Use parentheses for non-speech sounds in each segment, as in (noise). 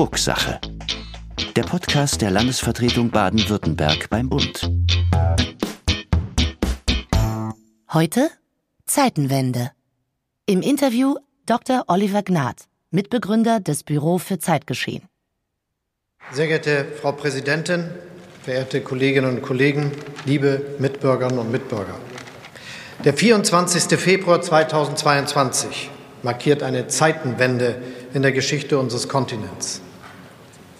Drucksache. Der Podcast der Landesvertretung Baden-Württemberg beim Bund. Heute Zeitenwende. Im Interview Dr. Oliver Gnad, Mitbegründer des Büro für Zeitgeschehen. Sehr geehrte Frau Präsidentin, verehrte Kolleginnen und Kollegen, liebe Mitbürgerinnen und Mitbürger. Der 24. Februar 2022 markiert eine Zeitenwende in der Geschichte unseres Kontinents.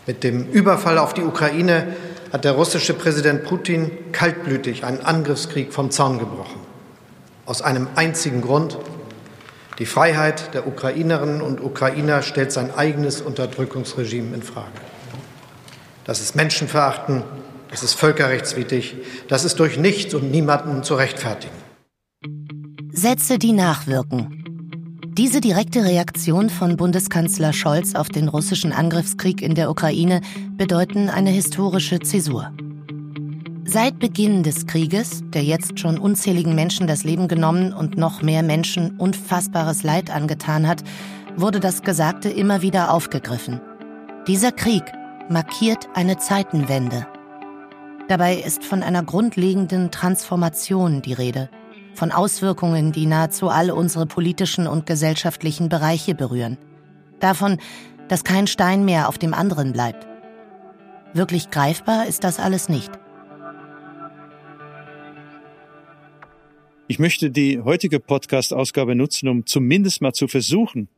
Mit dem Überfall auf die Ukraine hat der russische Präsident Putin kaltblütig einen Angriffskrieg vom Zaun gebrochen. Aus einem einzigen Grund. Die Freiheit der Ukrainerinnen und Ukrainer stellt sein eigenes Unterdrückungsregime in Frage. Das ist Menschenverachten, das ist völkerrechtswidrig, das ist durch nichts und niemanden zu rechtfertigen. Sätze, die nachwirken. Diese direkte Reaktion von Bundeskanzler Scholz auf den russischen Angriffskrieg in der Ukraine bedeuten eine historische Zäsur. Seit Beginn des Krieges, der jetzt schon unzähligen Menschen das Leben genommen und noch mehr Menschen unfassbares Leid angetan hat, wurde das Gesagte immer wieder aufgegriffen. Dieser Krieg markiert eine Zeitenwende. Dabei ist von einer grundlegenden Transformation die Rede von Auswirkungen, die nahezu alle unsere politischen und gesellschaftlichen Bereiche berühren. Davon, dass kein Stein mehr auf dem anderen bleibt. Wirklich greifbar ist das alles nicht. Ich möchte die heutige Podcast-Ausgabe nutzen, um zumindest mal zu versuchen,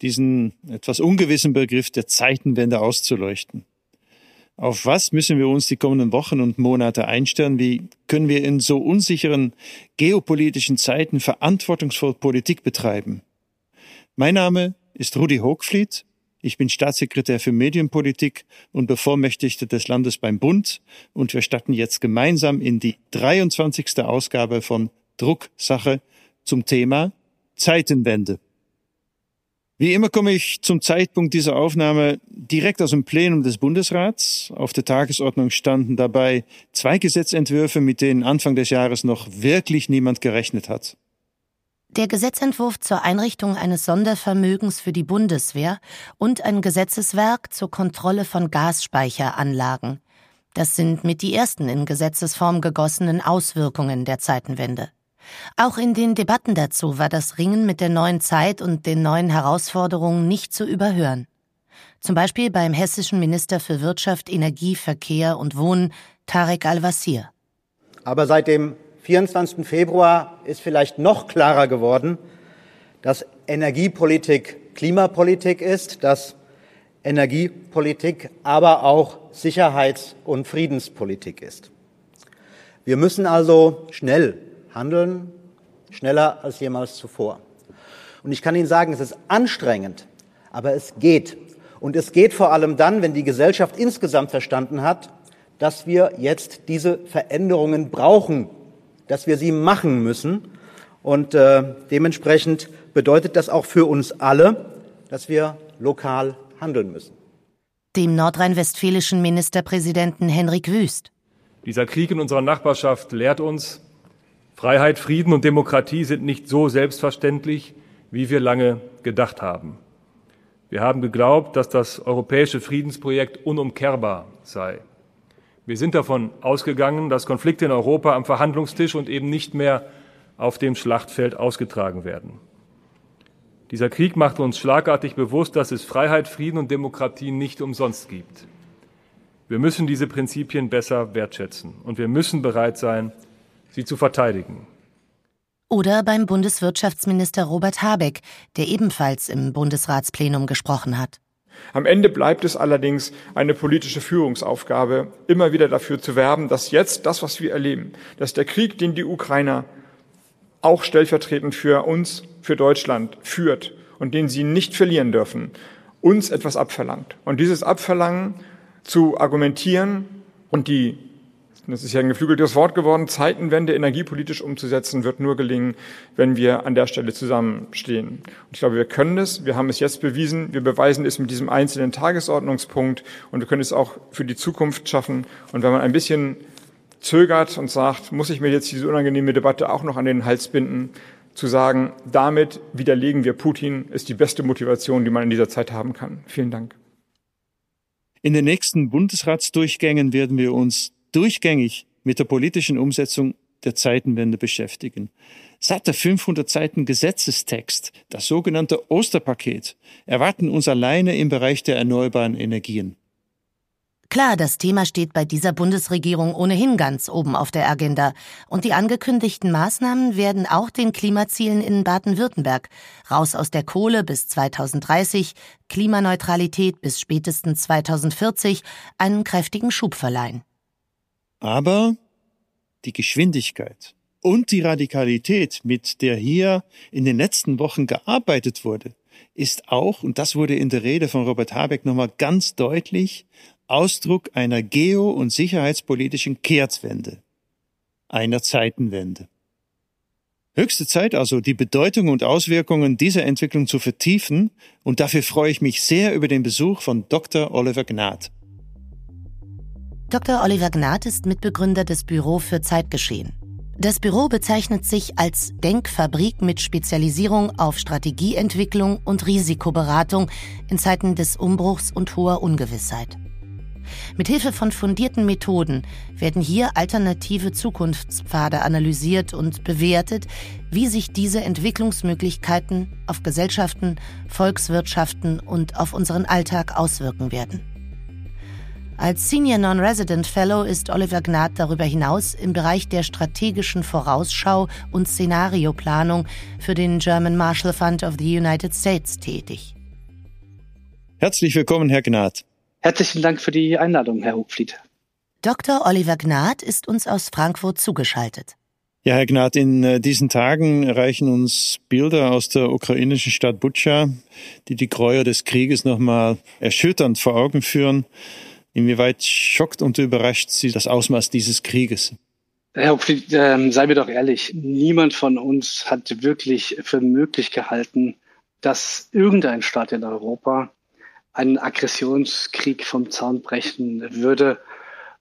diesen etwas ungewissen Begriff der Zeitenwende auszuleuchten. Auf was müssen wir uns die kommenden Wochen und Monate einstellen? Wie können wir in so unsicheren geopolitischen Zeiten verantwortungsvoll Politik betreiben? Mein Name ist Rudi Hochfliet. Ich bin Staatssekretär für Medienpolitik und Bevormächtigter des Landes beim Bund und wir starten jetzt gemeinsam in die 23. Ausgabe von Drucksache zum Thema Zeitenwende. Wie immer komme ich zum Zeitpunkt dieser Aufnahme direkt aus dem Plenum des Bundesrats. Auf der Tagesordnung standen dabei zwei Gesetzentwürfe, mit denen Anfang des Jahres noch wirklich niemand gerechnet hat. Der Gesetzentwurf zur Einrichtung eines Sondervermögens für die Bundeswehr und ein Gesetzeswerk zur Kontrolle von Gasspeicheranlagen. Das sind mit die ersten in Gesetzesform gegossenen Auswirkungen der Zeitenwende. Auch in den Debatten dazu war das Ringen mit der neuen Zeit und den neuen Herausforderungen nicht zu überhören. Zum Beispiel beim hessischen Minister für Wirtschaft, Energie, Verkehr und Wohnen, Tarek Al-Wazir. Aber seit dem 24. Februar ist vielleicht noch klarer geworden, dass Energiepolitik Klimapolitik ist, dass Energiepolitik aber auch Sicherheits- und Friedenspolitik ist. Wir müssen also schnell handeln, schneller als jemals zuvor. Und ich kann Ihnen sagen, es ist anstrengend, aber es geht. Und es geht vor allem dann, wenn die Gesellschaft insgesamt verstanden hat, dass wir jetzt diese Veränderungen brauchen, dass wir sie machen müssen. Und äh, dementsprechend bedeutet das auch für uns alle, dass wir lokal handeln müssen. Dem nordrhein-westfälischen Ministerpräsidenten Henrik Wüst. Dieser Krieg in unserer Nachbarschaft lehrt uns, Freiheit, Frieden und Demokratie sind nicht so selbstverständlich, wie wir lange gedacht haben. Wir haben geglaubt, dass das europäische Friedensprojekt unumkehrbar sei. Wir sind davon ausgegangen, dass Konflikte in Europa am Verhandlungstisch und eben nicht mehr auf dem Schlachtfeld ausgetragen werden. Dieser Krieg macht uns schlagartig bewusst, dass es Freiheit, Frieden und Demokratie nicht umsonst gibt. Wir müssen diese Prinzipien besser wertschätzen und wir müssen bereit sein, sie zu verteidigen. Oder beim Bundeswirtschaftsminister Robert Habeck, der ebenfalls im Bundesratsplenum gesprochen hat. Am Ende bleibt es allerdings eine politische Führungsaufgabe, immer wieder dafür zu werben, dass jetzt das, was wir erleben, dass der Krieg, den die Ukrainer auch stellvertretend für uns, für Deutschland führt und den sie nicht verlieren dürfen, uns etwas abverlangt. Und dieses Abverlangen zu argumentieren und die das ist ja ein geflügeltes Wort geworden, Zeitenwende energiepolitisch umzusetzen, wird nur gelingen, wenn wir an der Stelle zusammenstehen. Und ich glaube, wir können es. Wir haben es jetzt bewiesen. Wir beweisen es mit diesem einzelnen Tagesordnungspunkt und wir können es auch für die Zukunft schaffen. Und wenn man ein bisschen zögert und sagt, muss ich mir jetzt diese unangenehme Debatte auch noch an den Hals binden, zu sagen, damit widerlegen wir Putin, ist die beste Motivation, die man in dieser Zeit haben kann. Vielen Dank. In den nächsten Bundesratsdurchgängen werden wir uns durchgängig mit der politischen Umsetzung der Zeitenwende beschäftigen. Der 500 Seiten Gesetzestext, das sogenannte Osterpaket, erwarten uns alleine im Bereich der erneuerbaren Energien. Klar, das Thema steht bei dieser Bundesregierung ohnehin ganz oben auf der Agenda. Und die angekündigten Maßnahmen werden auch den Klimazielen in Baden-Württemberg raus aus der Kohle bis 2030, Klimaneutralität bis spätestens 2040 einen kräftigen Schub verleihen. Aber die Geschwindigkeit und die Radikalität, mit der hier in den letzten Wochen gearbeitet wurde, ist auch, und das wurde in der Rede von Robert Habeck nochmal ganz deutlich, Ausdruck einer geo- und sicherheitspolitischen Kehrtwende, einer Zeitenwende. Höchste Zeit also, die Bedeutung und Auswirkungen dieser Entwicklung zu vertiefen, und dafür freue ich mich sehr über den Besuch von Dr. Oliver Gnad. Dr. Oliver Gnad ist Mitbegründer des Büro für Zeitgeschehen. Das Büro bezeichnet sich als Denkfabrik mit Spezialisierung auf Strategieentwicklung und Risikoberatung in Zeiten des Umbruchs und hoher Ungewissheit. Mithilfe von fundierten Methoden werden hier alternative Zukunftspfade analysiert und bewertet, wie sich diese Entwicklungsmöglichkeiten auf Gesellschaften, Volkswirtschaften und auf unseren Alltag auswirken werden. Als Senior Non-Resident Fellow ist Oliver Gnad darüber hinaus im Bereich der strategischen Vorausschau und Szenarioplanung für den German Marshall Fund of the United States tätig. Herzlich willkommen, Herr Gnad. Herzlichen Dank für die Einladung, Herr Hochfried. Dr. Oliver Gnad ist uns aus Frankfurt zugeschaltet. Ja, Herr Gnad, in äh, diesen Tagen erreichen uns Bilder aus der ukrainischen Stadt Butscha, die die Gräuel des Krieges nochmal erschütternd vor Augen führen. Inwieweit schockt und überrascht Sie das Ausmaß dieses Krieges? Herr Hochfried, äh, seien wir doch ehrlich, niemand von uns hat wirklich für möglich gehalten, dass irgendein Staat in Europa einen Aggressionskrieg vom Zaun brechen würde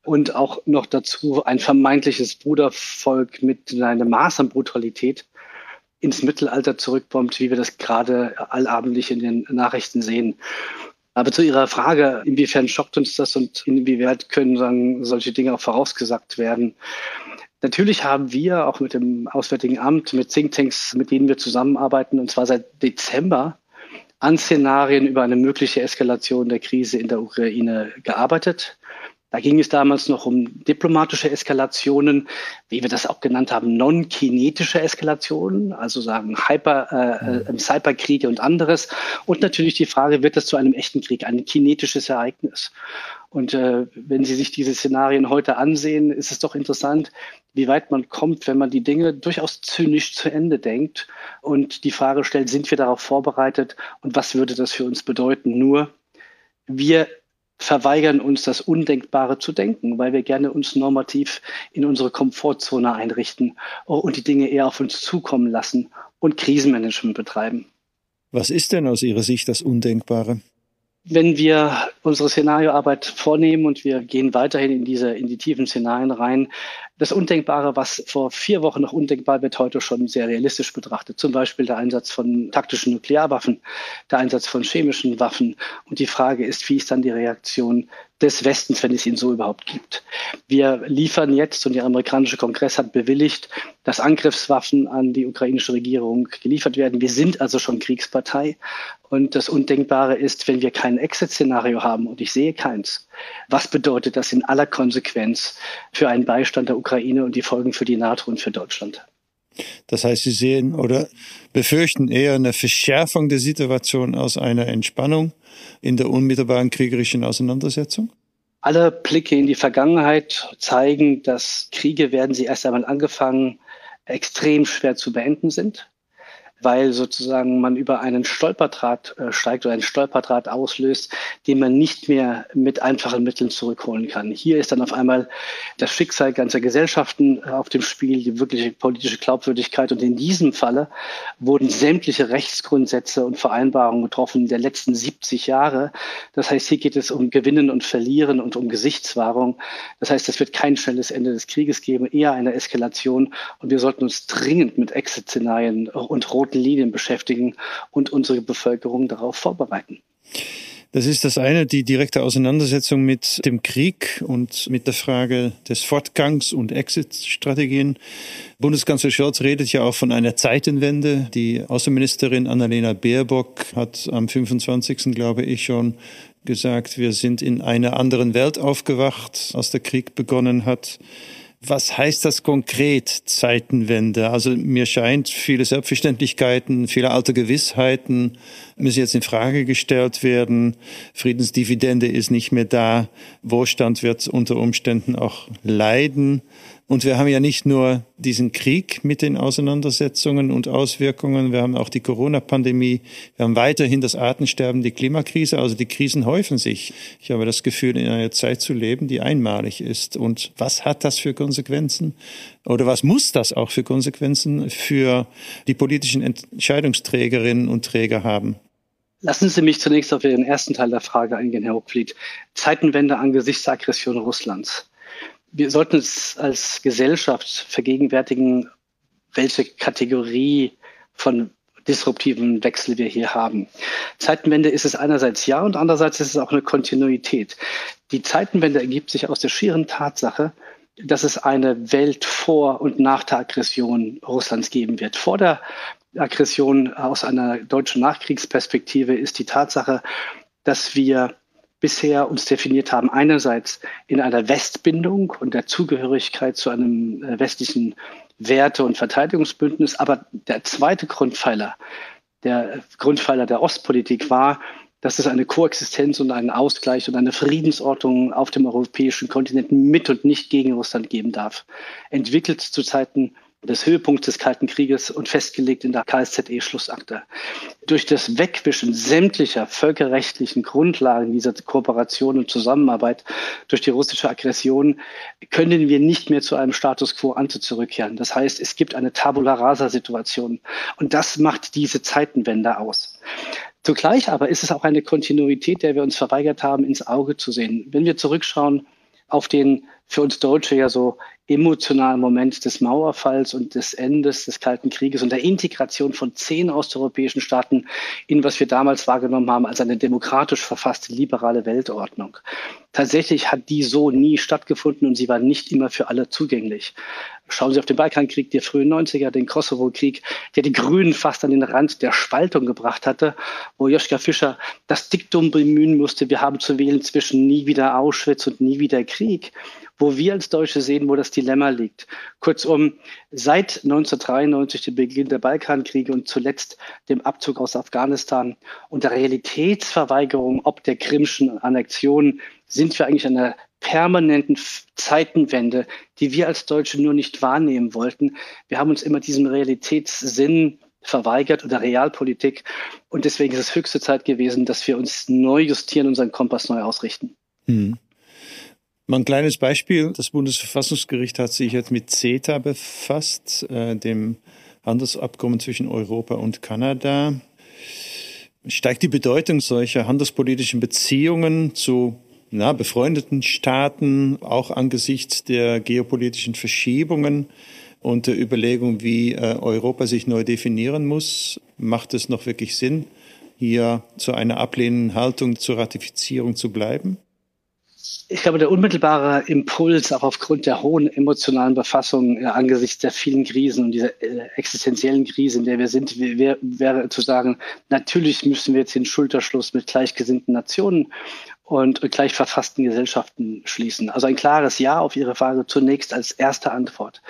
und auch noch dazu ein vermeintliches Brudervolk mit einem Maß an Brutalität ins Mittelalter zurückbombt, wie wir das gerade allabendlich in den Nachrichten sehen. Aber zu Ihrer Frage, inwiefern schockt uns das und inwieweit können sagen, solche Dinge auch vorausgesagt werden? Natürlich haben wir auch mit dem Auswärtigen Amt, mit Thinktanks, mit denen wir zusammenarbeiten, und zwar seit Dezember, an Szenarien über eine mögliche Eskalation der Krise in der Ukraine gearbeitet. Da ging es damals noch um diplomatische Eskalationen, wie wir das auch genannt haben, non-kinetische Eskalationen, also sagen Hyper, äh, äh, Cyberkriege und anderes. Und natürlich die Frage, wird das zu einem echten Krieg, ein kinetisches Ereignis? Und äh, wenn Sie sich diese Szenarien heute ansehen, ist es doch interessant, wie weit man kommt, wenn man die Dinge durchaus zynisch zu Ende denkt und die Frage stellt, sind wir darauf vorbereitet und was würde das für uns bedeuten? Nur wir verweigern uns das Undenkbare zu denken, weil wir gerne uns normativ in unsere Komfortzone einrichten und die Dinge eher auf uns zukommen lassen und Krisenmanagement betreiben. Was ist denn aus Ihrer Sicht das Undenkbare? Wenn wir unsere Szenarioarbeit vornehmen und wir gehen weiterhin in diese, in die tiefen Szenarien rein, das Undenkbare, was vor vier Wochen noch undenkbar wird, heute schon sehr realistisch betrachtet. Zum Beispiel der Einsatz von taktischen Nuklearwaffen, der Einsatz von chemischen Waffen. Und die Frage ist, wie ist dann die Reaktion des Westens, wenn es ihn so überhaupt gibt. Wir liefern jetzt, und der amerikanische Kongress hat bewilligt, dass Angriffswaffen an die ukrainische Regierung geliefert werden. Wir sind also schon Kriegspartei. Und das Undenkbare ist, wenn wir kein Exit-Szenario haben, und ich sehe keins, was bedeutet das in aller Konsequenz für einen Beistand der Ukraine und die Folgen für die NATO und für Deutschland? Das heißt, Sie sehen oder befürchten eher eine Verschärfung der Situation aus einer Entspannung in der unmittelbaren kriegerischen Auseinandersetzung? Alle Blicke in die Vergangenheit zeigen, dass Kriege, werden sie erst einmal angefangen, extrem schwer zu beenden sind weil sozusagen man über einen Stolperdraht äh, steigt oder einen Stolperdraht auslöst, den man nicht mehr mit einfachen Mitteln zurückholen kann. Hier ist dann auf einmal das Schicksal ganzer Gesellschaften äh, auf dem Spiel, die wirkliche politische Glaubwürdigkeit. Und in diesem Falle wurden sämtliche Rechtsgrundsätze und Vereinbarungen getroffen der letzten 70 Jahre. Das heißt, hier geht es um Gewinnen und Verlieren und um Gesichtswahrung. Das heißt, es wird kein schnelles Ende des Krieges geben, eher eine Eskalation. Und wir sollten uns dringend mit Exit-Szenarien und roten Linien beschäftigen und unsere Bevölkerung darauf vorbereiten. Das ist das eine, die direkte Auseinandersetzung mit dem Krieg und mit der Frage des Fortgangs und Exit-Strategien. Bundeskanzler Scholz redet ja auch von einer Zeitenwende. Die Außenministerin Annalena Baerbock hat am 25. glaube ich schon gesagt, wir sind in einer anderen Welt aufgewacht, als der Krieg begonnen hat. Was heißt das konkret, Zeitenwende? Also mir scheint, viele Selbstverständlichkeiten, viele alte Gewissheiten müssen jetzt in Frage gestellt werden. Friedensdividende ist nicht mehr da. Wohlstand wird unter Umständen auch leiden. Und wir haben ja nicht nur diesen Krieg mit den Auseinandersetzungen und Auswirkungen, wir haben auch die Corona-Pandemie, wir haben weiterhin das Artensterben, die Klimakrise, also die Krisen häufen sich. Ich habe das Gefühl, in einer Zeit zu leben, die einmalig ist. Und was hat das für Konsequenzen? Oder was muss das auch für Konsequenzen für die politischen Entscheidungsträgerinnen und Träger haben? Lassen Sie mich zunächst auf Ihren ersten Teil der Frage eingehen, Herr Hochfliet. Zeitenwende angesichts der Aggression Russlands wir sollten uns als Gesellschaft vergegenwärtigen, welche Kategorie von disruptiven Wechsel wir hier haben. Zeitenwende ist es einerseits ja und andererseits ist es auch eine Kontinuität. Die Zeitenwende ergibt sich aus der schieren Tatsache, dass es eine Welt vor und nach der Aggression Russlands geben wird. Vor der Aggression aus einer deutschen Nachkriegsperspektive ist die Tatsache, dass wir bisher uns definiert haben, einerseits in einer Westbindung und der Zugehörigkeit zu einem äh, westlichen Werte- und Verteidigungsbündnis. Aber der zweite Grundpfeiler, der Grundpfeiler der Ostpolitik war, dass es eine Koexistenz und einen Ausgleich und eine Friedensordnung auf dem europäischen Kontinent mit und nicht gegen Russland geben darf. Entwickelt zu Zeiten des Höhepunkts des Kalten Krieges und festgelegt in der KSZE-Schlussakte. Durch das Wegwischen sämtlicher völkerrechtlichen Grundlagen dieser Kooperation und Zusammenarbeit durch die russische Aggression können wir nicht mehr zu einem Status quo ante zurückkehren. Das heißt, es gibt eine Tabula rasa-Situation und das macht diese Zeitenwende aus. Zugleich aber ist es auch eine Kontinuität, der wir uns verweigert haben, ins Auge zu sehen. Wenn wir zurückschauen auf den für uns Deutsche ja so emotionalen Moment des Mauerfalls und des Endes des Kalten Krieges und der Integration von zehn osteuropäischen Staaten in was wir damals wahrgenommen haben als eine demokratisch verfasste liberale Weltordnung. Tatsächlich hat die so nie stattgefunden und sie war nicht immer für alle zugänglich. Schauen Sie auf den Balkankrieg der frühen 90er, den Kosovo-Krieg, der die Grünen fast an den Rand der Spaltung gebracht hatte, wo Joschka Fischer das Diktum bemühen musste, wir haben zu wählen zwischen nie wieder Auschwitz und nie wieder Krieg wo wir als Deutsche sehen, wo das Dilemma liegt. Kurzum, seit 1993, dem Beginn der Balkankriege und zuletzt dem Abzug aus Afghanistan und der Realitätsverweigerung ob der Krimschen Annexion sind wir eigentlich an einer permanenten Zeitenwende, die wir als Deutsche nur nicht wahrnehmen wollten. Wir haben uns immer diesem Realitätssinn verweigert oder Realpolitik. Und deswegen ist es höchste Zeit gewesen, dass wir uns neu justieren, unseren Kompass neu ausrichten. Mhm. Mal ein kleines Beispiel. Das Bundesverfassungsgericht hat sich jetzt mit CETA befasst, äh, dem Handelsabkommen zwischen Europa und Kanada. Steigt die Bedeutung solcher handelspolitischen Beziehungen zu na, befreundeten Staaten, auch angesichts der geopolitischen Verschiebungen und der Überlegung, wie äh, Europa sich neu definieren muss? Macht es noch wirklich Sinn, hier zu einer ablehnenden Haltung zur Ratifizierung zu bleiben? Ich glaube, der unmittelbare Impuls, auch aufgrund der hohen emotionalen Befassung äh, angesichts der vielen Krisen und dieser äh, existenziellen Krise, in der wir sind, wäre wär zu sagen, natürlich müssen wir jetzt den Schulterschluss mit gleichgesinnten Nationen und gleich verfassten Gesellschaften schließen. Also ein klares Ja auf Ihre Frage zunächst als erste Antwort.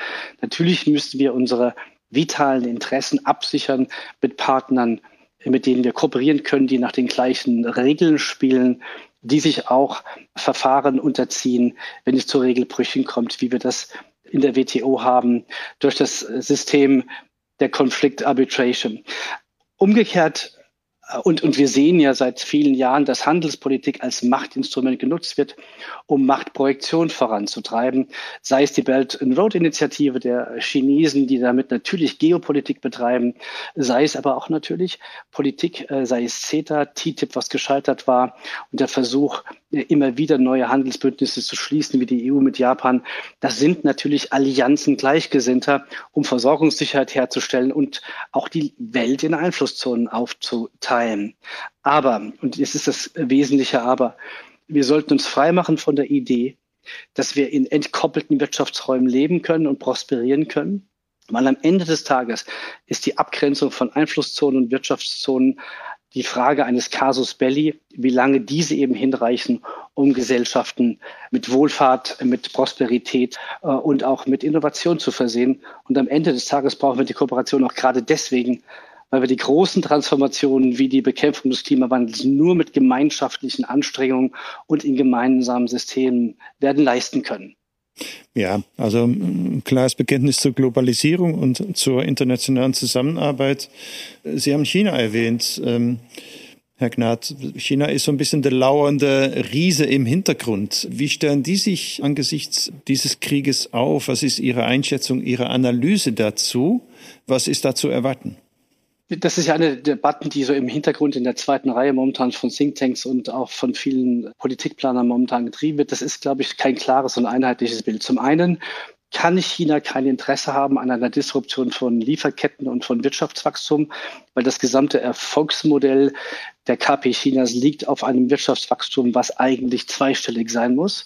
Natürlich müssen wir unsere vitalen Interessen absichern mit Partnern, mit denen wir kooperieren können, die nach den gleichen Regeln spielen die sich auch Verfahren unterziehen, wenn es zu Regelbrüchen kommt, wie wir das in der WTO haben, durch das System der Conflict Arbitration. Umgekehrt und, und wir sehen ja seit vielen Jahren, dass Handelspolitik als Machtinstrument genutzt wird, um Machtprojektion voranzutreiben. Sei es die Belt and Road Initiative der Chinesen, die damit natürlich Geopolitik betreiben, sei es aber auch natürlich Politik, äh, sei es CETA, TTIP, was gescheitert war und der Versuch, äh, immer wieder neue Handelsbündnisse zu schließen, wie die EU mit Japan. Das sind natürlich Allianzen Gleichgesinnter, um Versorgungssicherheit herzustellen und auch die Welt in Einflusszonen aufzuteilen frei. Aber, und jetzt ist das wesentliche Aber, wir sollten uns freimachen von der Idee, dass wir in entkoppelten Wirtschaftsräumen leben können und prosperieren können. Weil am Ende des Tages ist die Abgrenzung von Einflusszonen und Wirtschaftszonen die Frage eines Casus Belli, wie lange diese eben hinreichen, um Gesellschaften mit Wohlfahrt, mit Prosperität äh, und auch mit Innovation zu versehen. Und am Ende des Tages brauchen wir die Kooperation auch gerade deswegen, weil wir die großen Transformationen wie die Bekämpfung des Klimawandels nur mit gemeinschaftlichen Anstrengungen und in gemeinsamen Systemen werden leisten können. Ja, also ein klares Bekenntnis zur Globalisierung und zur internationalen Zusammenarbeit. Sie haben China erwähnt. Ähm, Herr Gnad, China ist so ein bisschen der lauernde Riese im Hintergrund. Wie stellen die sich angesichts dieses Krieges auf? Was ist Ihre Einschätzung, Ihre Analyse dazu? Was ist da zu erwarten? Das ist ja eine Debatte, die so im Hintergrund in der zweiten Reihe momentan von Thinktanks und auch von vielen Politikplanern momentan getrieben wird. Das ist, glaube ich, kein klares und einheitliches Bild. Zum einen kann China kein Interesse haben an einer Disruption von Lieferketten und von Wirtschaftswachstum, weil das gesamte Erfolgsmodell der KP Chinas liegt auf einem Wirtschaftswachstum, was eigentlich zweistellig sein muss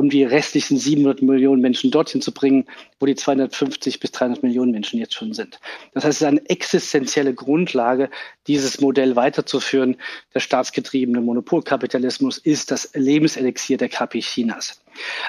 um die restlichen 700 Millionen Menschen dorthin zu bringen, wo die 250 bis 300 Millionen Menschen jetzt schon sind. Das heißt, es ist eine existenzielle Grundlage, dieses Modell weiterzuführen. Der staatsgetriebene Monopolkapitalismus ist das Lebenselixier der KP Chinas.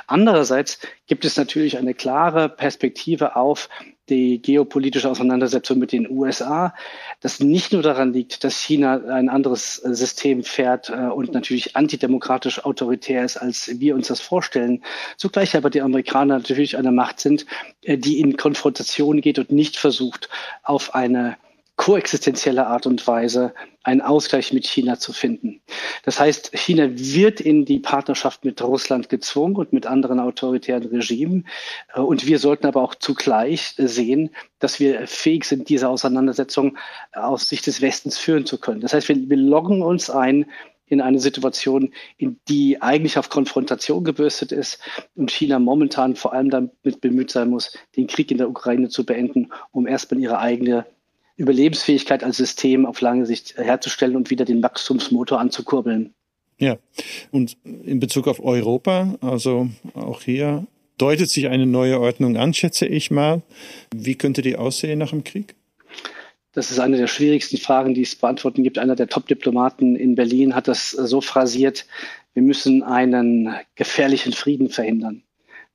Andererseits gibt es natürlich eine klare Perspektive auf die geopolitische Auseinandersetzung mit den USA, das nicht nur daran liegt, dass China ein anderes System fährt äh, und natürlich antidemokratisch autoritär ist, als wir uns das vorstellen, zugleich aber die Amerikaner natürlich eine Macht sind, äh, die in Konfrontation geht und nicht versucht, auf eine koexistenzielle Art und Weise einen Ausgleich mit China zu finden. Das heißt, China wird in die Partnerschaft mit Russland gezwungen und mit anderen autoritären Regimen. Äh, und wir sollten aber auch zugleich sehen, dass wir fähig sind, diese Auseinandersetzung aus Sicht des Westens führen zu können. Das heißt, wir, wir loggen uns ein in eine Situation, in die eigentlich auf Konfrontation gebürstet ist und China momentan vor allem damit bemüht sein muss, den Krieg in der Ukraine zu beenden, um erstmal ihre eigene Überlebensfähigkeit als System auf lange Sicht herzustellen und wieder den Wachstumsmotor anzukurbeln. Ja, und in Bezug auf Europa, also auch hier deutet sich eine neue Ordnung an, schätze ich mal. Wie könnte die aussehen nach dem Krieg? Das ist eine der schwierigsten Fragen, die es beantworten gibt. Einer der Top-Diplomaten in Berlin hat das so phrasiert, wir müssen einen gefährlichen Frieden verhindern.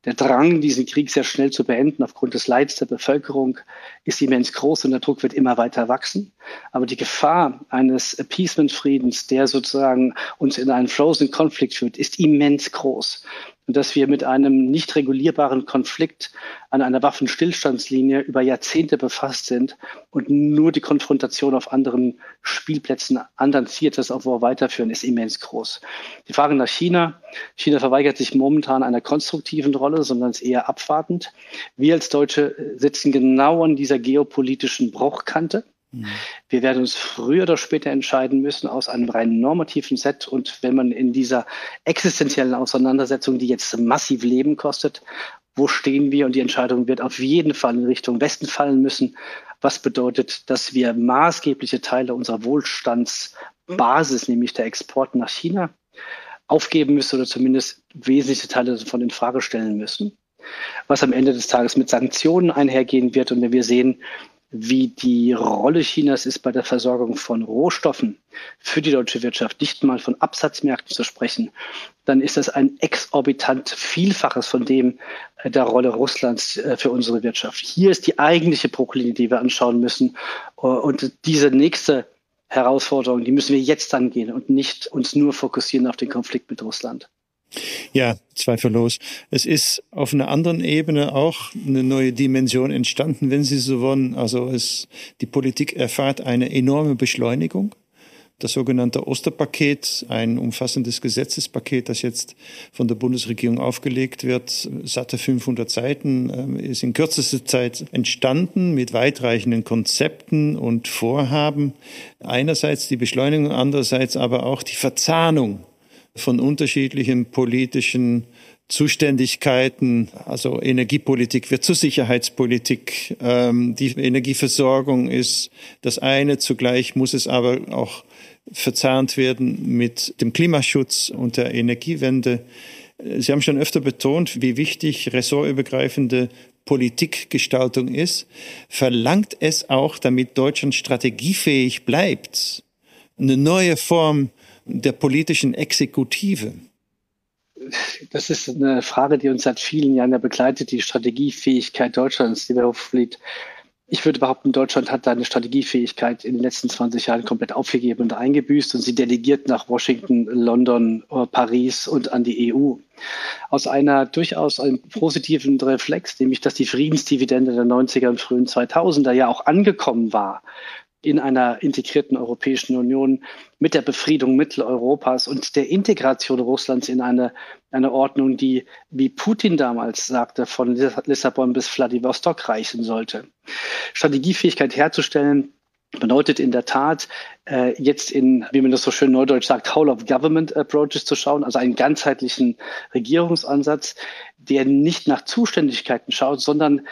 Der Drang, diesen Krieg sehr schnell zu beenden, aufgrund des Leids der Bevölkerung, ist immens groß und der Druck wird immer weiter wachsen. Aber die Gefahr eines Appeasement-Friedens, der sozusagen uns in einen Frozen Konflikt führt, ist immens groß und dass wir mit einem nicht regulierbaren Konflikt an einer Waffenstillstandslinie über Jahrzehnte befasst sind und nur die Konfrontation auf anderen Spielplätzen, anderen Theaters auf War weiterführen, ist immens groß. Die Frage nach China. China verweigert sich momentan einer konstruktiven Rolle, sondern ist eher abwartend. Wir als Deutsche sitzen genau an dieser geopolitischen Bruchkante. Mhm. Wir werden uns früher oder später entscheiden müssen aus einem rein normativen Set und wenn man in dieser existenziellen Auseinandersetzung, die jetzt massiv Leben kostet, wo stehen wir? Und die Entscheidung wird auf jeden Fall in Richtung Westen fallen müssen, was bedeutet, dass wir maßgebliche Teile unserer Wohlstandsbasis, nämlich der Export nach China, aufgeben müssen oder zumindest wesentliche Teile davon in Frage stellen müssen. Was am Ende des Tages mit Sanktionen einhergehen wird. Und wenn wir sehen, wie die Rolle Chinas ist bei der Versorgung von Rohstoffen für die deutsche Wirtschaft, nicht mal von Absatzmärkten zu sprechen, dann ist das ein exorbitant Vielfaches von dem äh, der Rolle Russlands äh, für unsere Wirtschaft. Hier ist die eigentliche Bruchlinie, die wir anschauen müssen. Äh, und diese nächste Herausforderung, die müssen wir jetzt angehen und nicht uns nur fokussieren auf den Konflikt mit Russland. Ja, zweifellos. Es ist auf einer anderen Ebene auch eine neue Dimension entstanden, wenn Sie so wollen. Also es, die Politik erfahrt eine enorme Beschleunigung. Das sogenannte Osterpaket, ein umfassendes Gesetzespaket, das jetzt von der Bundesregierung aufgelegt wird, satte 500 Seiten, ähm, ist in kürzester Zeit entstanden mit weitreichenden Konzepten und Vorhaben. Einerseits die Beschleunigung, andererseits aber auch die Verzahnung von unterschiedlichen politischen Zuständigkeiten, also Energiepolitik wird zur Sicherheitspolitik. Ähm, die Energieversorgung ist das eine, zugleich muss es aber auch verzahnt werden mit dem Klimaschutz und der Energiewende. Sie haben schon öfter betont, wie wichtig ressortübergreifende Politikgestaltung ist. Verlangt es auch, damit Deutschland strategiefähig bleibt, eine neue Form der politischen Exekutive? Das ist eine Frage, die uns seit vielen Jahren ja begleitet, die Strategiefähigkeit Deutschlands, die wir hoffentlich ich würde behaupten, Deutschland hat seine Strategiefähigkeit in den letzten 20 Jahren komplett aufgegeben und eingebüßt und sie delegiert nach Washington, London, Paris und an die EU. Aus einer durchaus einem positiven Reflex, nämlich dass die Friedensdividende der 90er und frühen 2000er ja auch angekommen war in einer integrierten Europäischen Union mit der Befriedung Mitteleuropas und der Integration Russlands in eine, eine Ordnung, die, wie Putin damals sagte, von Lissabon bis Vladivostok reichen sollte. Strategiefähigkeit herzustellen, bedeutet in der Tat, äh, jetzt in, wie man das so schön neudeutsch sagt, Whole of Government Approaches zu schauen, also einen ganzheitlichen Regierungsansatz, der nicht nach Zuständigkeiten schaut, sondern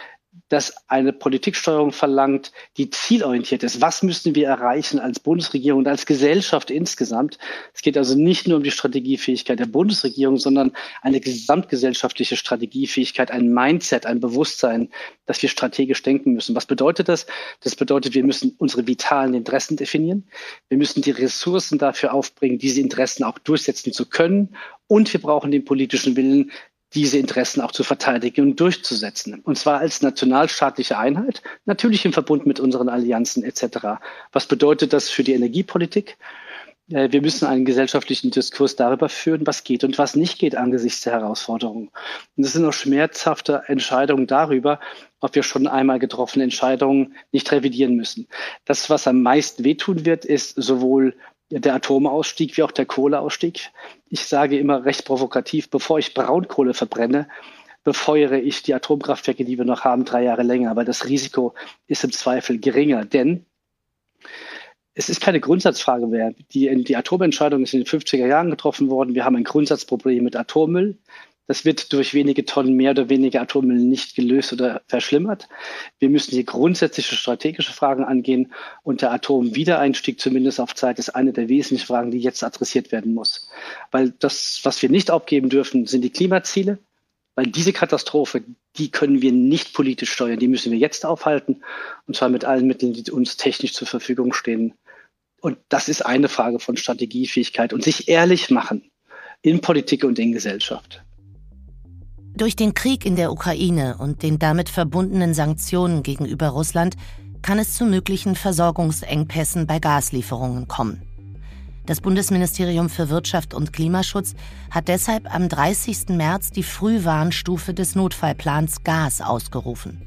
das eine Politiksteuerung verlangt, die zielorientiert ist. Was müssen wir erreichen als Bundesregierung und als Gesellschaft insgesamt? Es geht also nicht nur um die Strategiefähigkeit der Bundesregierung, sondern eine gesamtgesellschaftliche Strategiefähigkeit, ein Mindset, ein Bewusstsein, dass wir strategisch denken müssen. Was bedeutet das? Das bedeutet, wir müssen unsere vitalen Interessen definieren. Wir müssen die Ressourcen dafür aufbringen, diese Interessen auch durchsetzen zu können. Und wir brauchen den politischen Willen, diese Interessen auch zu verteidigen und durchzusetzen. Und zwar als nationalstaatliche Einheit, natürlich im Verbund mit unseren Allianzen etc. Was bedeutet das für die Energiepolitik? Äh, wir müssen einen gesellschaftlichen Diskurs darüber führen, was geht und was nicht geht angesichts der Herausforderungen. Und es sind auch schmerzhafte Entscheidungen darüber, ob wir schon einmal getroffene Entscheidungen nicht revidieren müssen. Das, was am meisten wehtun wird, ist sowohl der Atomausstieg wie auch der Kohleausstieg. Ich sage immer recht provokativ, bevor ich Braunkohle verbrenne, befeuere ich die Atomkraftwerke, die wir noch haben, drei Jahre länger. Aber das Risiko ist im Zweifel geringer, denn es ist keine Grundsatzfrage mehr. Die, die Atomentscheidung ist in den 50er Jahren getroffen worden. Wir haben ein Grundsatzproblem mit Atommüll. Das wird durch wenige Tonnen mehr oder weniger Atommüll nicht gelöst oder verschlimmert. Wir müssen hier grundsätzliche strategische Fragen angehen und der Atomwiedereinstieg zumindest auf Zeit ist eine der wesentlichen Fragen, die jetzt adressiert werden muss. Weil das, was wir nicht aufgeben dürfen, sind die Klimaziele. Weil diese Katastrophe, die können wir nicht politisch steuern, die müssen wir jetzt aufhalten und zwar mit allen Mitteln, die uns technisch zur Verfügung stehen. Und das ist eine Frage von Strategiefähigkeit und sich ehrlich machen in Politik und in Gesellschaft. Durch den Krieg in der Ukraine und den damit verbundenen Sanktionen gegenüber Russland kann es zu möglichen Versorgungsengpässen bei Gaslieferungen kommen. Das Bundesministerium für Wirtschaft und Klimaschutz hat deshalb am 30. März die Frühwarnstufe des Notfallplans Gas ausgerufen.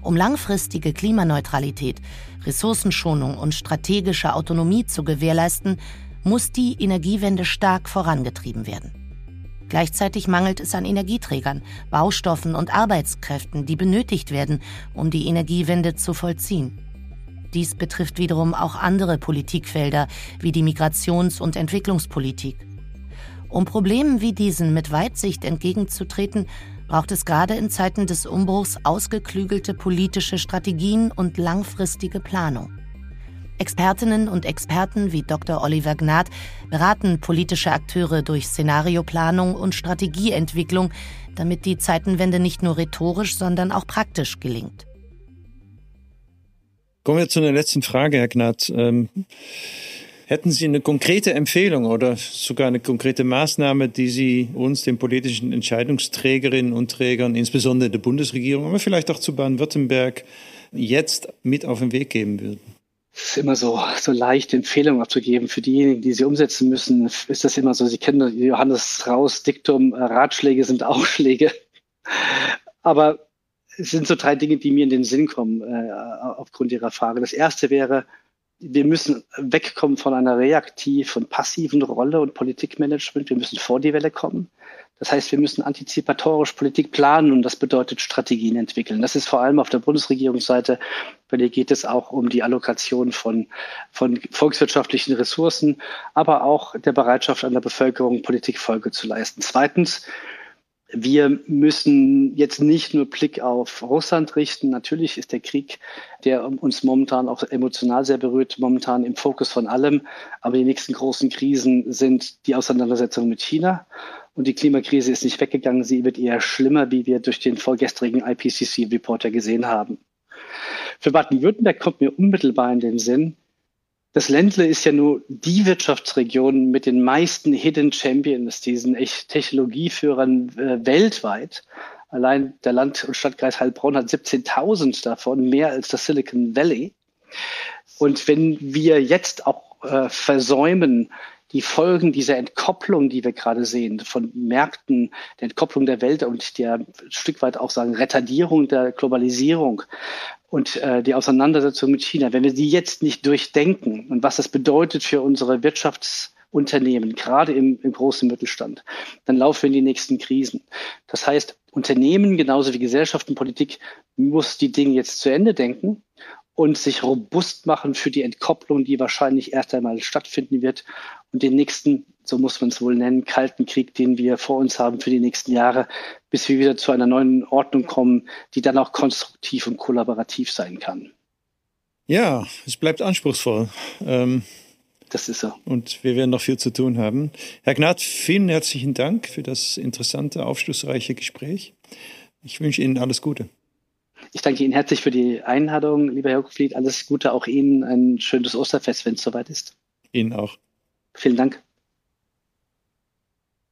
Um langfristige Klimaneutralität, Ressourcenschonung und strategische Autonomie zu gewährleisten, muss die Energiewende stark vorangetrieben werden. Gleichzeitig mangelt es an Energieträgern, Baustoffen und Arbeitskräften, die benötigt werden, um die Energiewende zu vollziehen. Dies betrifft wiederum auch andere Politikfelder wie die Migrations- und Entwicklungspolitik. Um Problemen wie diesen mit Weitsicht entgegenzutreten, braucht es gerade in Zeiten des Umbruchs ausgeklügelte politische Strategien und langfristige Planung. Expertinnen und Experten wie Dr. Oliver Gnad beraten politische Akteure durch Szenarioplanung und Strategieentwicklung, damit die Zeitenwende nicht nur rhetorisch, sondern auch praktisch gelingt. Kommen wir zu einer letzten Frage, Herr Gnad. Ähm, hätten Sie eine konkrete Empfehlung oder sogar eine konkrete Maßnahme, die Sie uns, den politischen Entscheidungsträgerinnen und Trägern, insbesondere der Bundesregierung, aber vielleicht auch zu Baden-Württemberg, jetzt mit auf den Weg geben würden? Es ist immer so, so leicht, Empfehlungen abzugeben. Für diejenigen, die sie umsetzen müssen, ist das immer so. Sie kennen Johannes Strauß Diktum, äh, Ratschläge sind (laughs) Aufschläge. Aber es sind so drei Dinge, die mir in den Sinn kommen äh, aufgrund Ihrer Frage. Das erste wäre, wir müssen wegkommen von einer reaktiv und passiven Rolle und Politikmanagement. Wir müssen vor die Welle kommen. Das heißt, wir müssen antizipatorisch Politik planen und das bedeutet Strategien entwickeln. Das ist vor allem auf der Bundesregierungsseite, weil hier geht es auch um die Allokation von, von volkswirtschaftlichen Ressourcen, aber auch der Bereitschaft an der Bevölkerung, Politikfolge zu leisten. Zweitens, Wir müssen jetzt nicht nur Blick auf Russland richten. Natürlich ist der Krieg, der uns momentan auch emotional sehr berührt, momentan im Fokus von allem. Aber die nächsten großen Krisen sind die Auseinandersetzung mit China. Und die Klimakrise ist nicht weggegangen. Sie wird eher schlimmer, wie wir durch den vorgestrigen IPCC-Reporter gesehen haben. Für Baden-Württemberg kommt mir unmittelbar in den Sinn, das Ländle ist ja nur die Wirtschaftsregion mit den meisten Hidden Champions, diesen Technologieführern äh, weltweit. Allein der Land- und Stadtkreis Heilbronn hat 17.000 davon, mehr als das Silicon Valley. Und wenn wir jetzt auch äh, versäumen, die Folgen dieser Entkopplung, die wir gerade sehen, von Märkten, der Entkopplung der Welt und der Stück weit auch sagen Retardierung der Globalisierung und äh, die Auseinandersetzung mit China, wenn wir die jetzt nicht durchdenken und was das bedeutet für unsere Wirtschaftsunternehmen, gerade im, im großen Mittelstand, dann laufen wir in die nächsten Krisen. Das heißt, Unternehmen genauso wie Gesellschaft und Politik muss die Dinge jetzt zu Ende denken und sich robust machen für die Entkopplung, die wahrscheinlich erst einmal stattfinden wird und den nächsten, so muss man es wohl nennen, kalten Krieg, den wir vor uns haben für die nächsten Jahre, bis wir wieder zu einer neuen Ordnung kommen, die dann auch konstruktiv und kollaborativ sein kann. Ja, es bleibt anspruchsvoll. Ähm, das ist so. Und wir werden noch viel zu tun haben. Herr Gnad, vielen herzlichen Dank für das interessante, aufschlussreiche Gespräch. Ich wünsche Ihnen alles Gute. Ich danke Ihnen herzlich für die Einladung, lieber Herr Hochfried. Alles Gute auch Ihnen. Ein schönes Osterfest, wenn es soweit ist. Ihnen auch. Vielen Dank.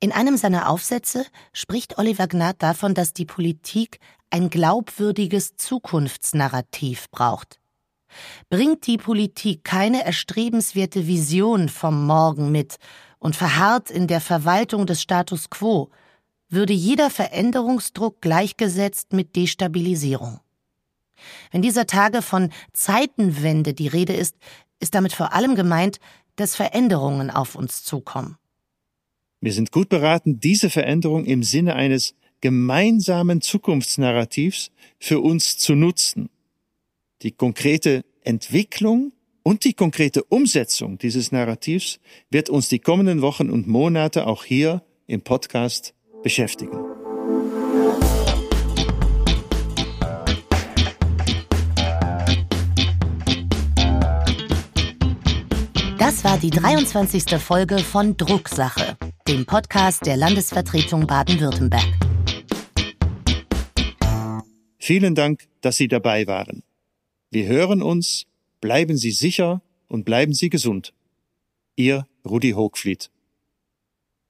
In einem seiner Aufsätze spricht Oliver Gnad davon, dass die Politik ein glaubwürdiges Zukunftsnarrativ braucht. Bringt die Politik keine erstrebenswerte Vision vom Morgen mit und verharrt in der Verwaltung des Status quo, würde jeder Veränderungsdruck gleichgesetzt mit Destabilisierung. Wenn dieser Tage von Zeitenwende die Rede ist, ist damit vor allem gemeint, dass Veränderungen auf uns zukommen. Wir sind gut beraten, diese Veränderung im Sinne eines gemeinsamen Zukunftsnarrativs für uns zu nutzen. Die konkrete Entwicklung und die konkrete Umsetzung dieses Narrativs wird uns die kommenden Wochen und Monate auch hier im Podcast beschäftigen. Das war die 23. Folge von Drucksache, dem Podcast der Landesvertretung Baden-Württemberg. Vielen Dank, dass Sie dabei waren. Wir hören uns, bleiben Sie sicher und bleiben Sie gesund. Ihr Rudi Hochfliet.